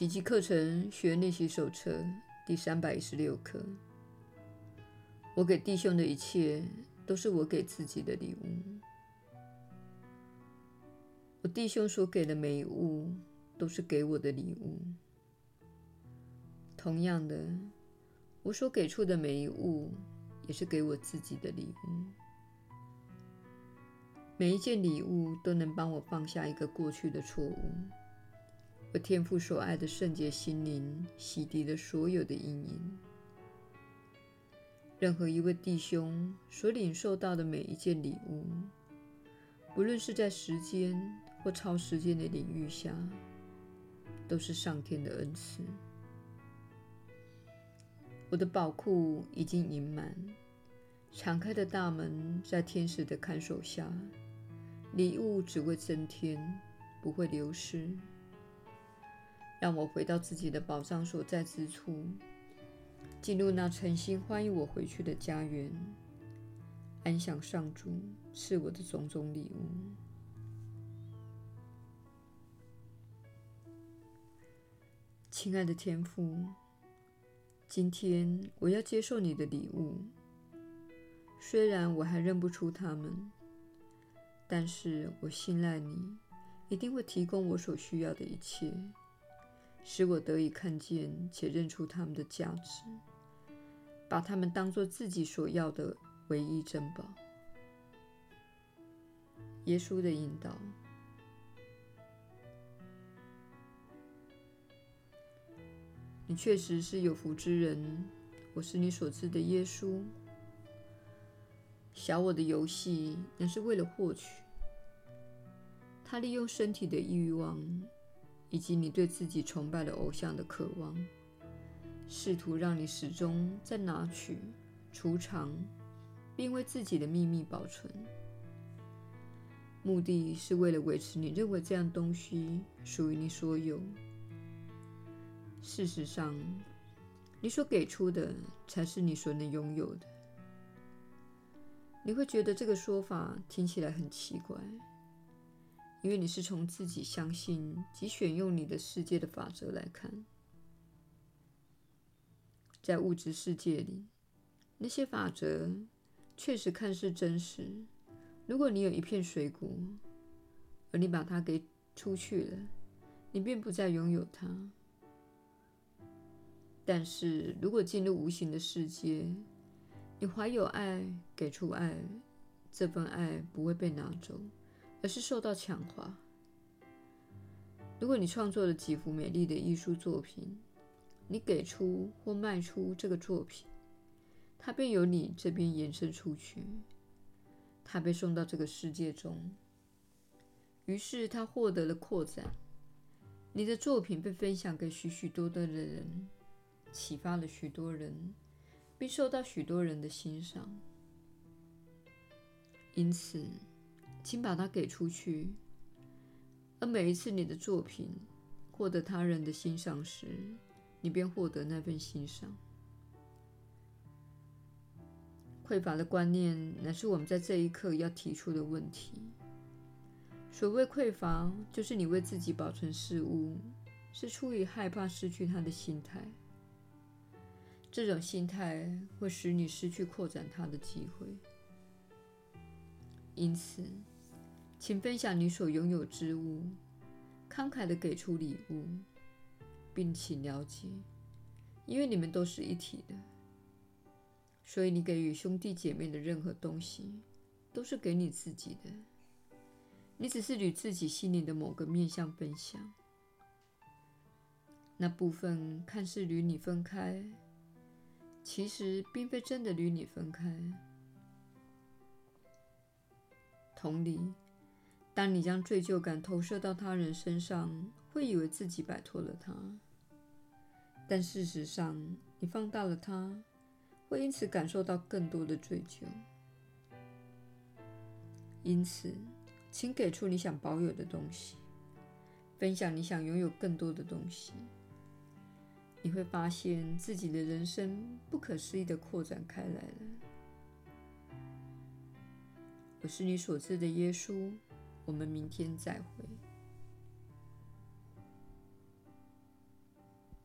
奇迹课程学练习手册第三百一十六课。我给弟兄的一切，都是我给自己的礼物。我弟兄所给的每一物，都是给我的礼物。同样的，我所给出的每一物，也是给我自己的礼物。每一件礼物都能帮我放下一个过去的错误。我天父所爱的圣洁心灵，洗涤了所有的阴影。任何一位弟兄所领受到的每一件礼物，不论是在时间或超时间的领域下，都是上天的恩赐。我的宝库已经盈满，敞开的大门在天使的看守下，礼物只会增添，不会流失。让我回到自己的宝藏所在之处，进入那诚心欢迎我回去的家园，安享上主赐我的种种礼物。亲爱的天父。今天我要接受你的礼物，虽然我还认不出他们，但是我信赖你一定会提供我所需要的一切，使我得以看见且认出他们的价值，把他们当作自己所要的唯一珍宝。耶稣的引导。你确实是有福之人，我是你所知的耶稣。小我的游戏那是为了获取，他利用身体的欲望，以及你对自己崇拜的偶像的渴望，试图让你始终在拿取、储藏，并为自己的秘密保存。目的是为了维持你认为这样东西属于你所有。事实上，你所给出的才是你所能拥有的。你会觉得这个说法听起来很奇怪，因为你是从自己相信及选用你的世界的法则来看。在物质世界里，那些法则确实看似真实。如果你有一片水果，而你把它给出去了，你便不再拥有它。但是如果进入无形的世界，你怀有爱，给出爱，这份爱不会被拿走，而是受到强化。如果你创作了几幅美丽的艺术作品，你给出或卖出这个作品，它便由你这边延伸出去，它被送到这个世界中，于是它获得了扩展。你的作品被分享给许许多多的人。启发了许多人，并受到许多人的欣赏。因此，请把它给出去。而每一次你的作品获得他人的欣赏时，你便获得那份欣赏。匮乏的观念乃是我们在这一刻要提出的问题。所谓匮乏，就是你为自己保存事物，是出于害怕失去它的心态。这种心态会使你失去扩展它的机会。因此，请分享你所拥有之物，慷慨地给出礼物，并请了解，因为你们都是一体的，所以你给予兄弟姐妹的任何东西，都是给你自己的。你只是与自己心灵的某个面向分享，那部分看似与你分开。其实并非真的与你分开。同理，当你将罪疚感投射到他人身上，会以为自己摆脱了他，但事实上，你放大了他，会因此感受到更多的罪疚。因此，请给出你想保有的东西，分享你想拥有更多的东西。你会发现自己的人生不可思议地扩展开来了。我是你所知的耶稣，我们明天再会。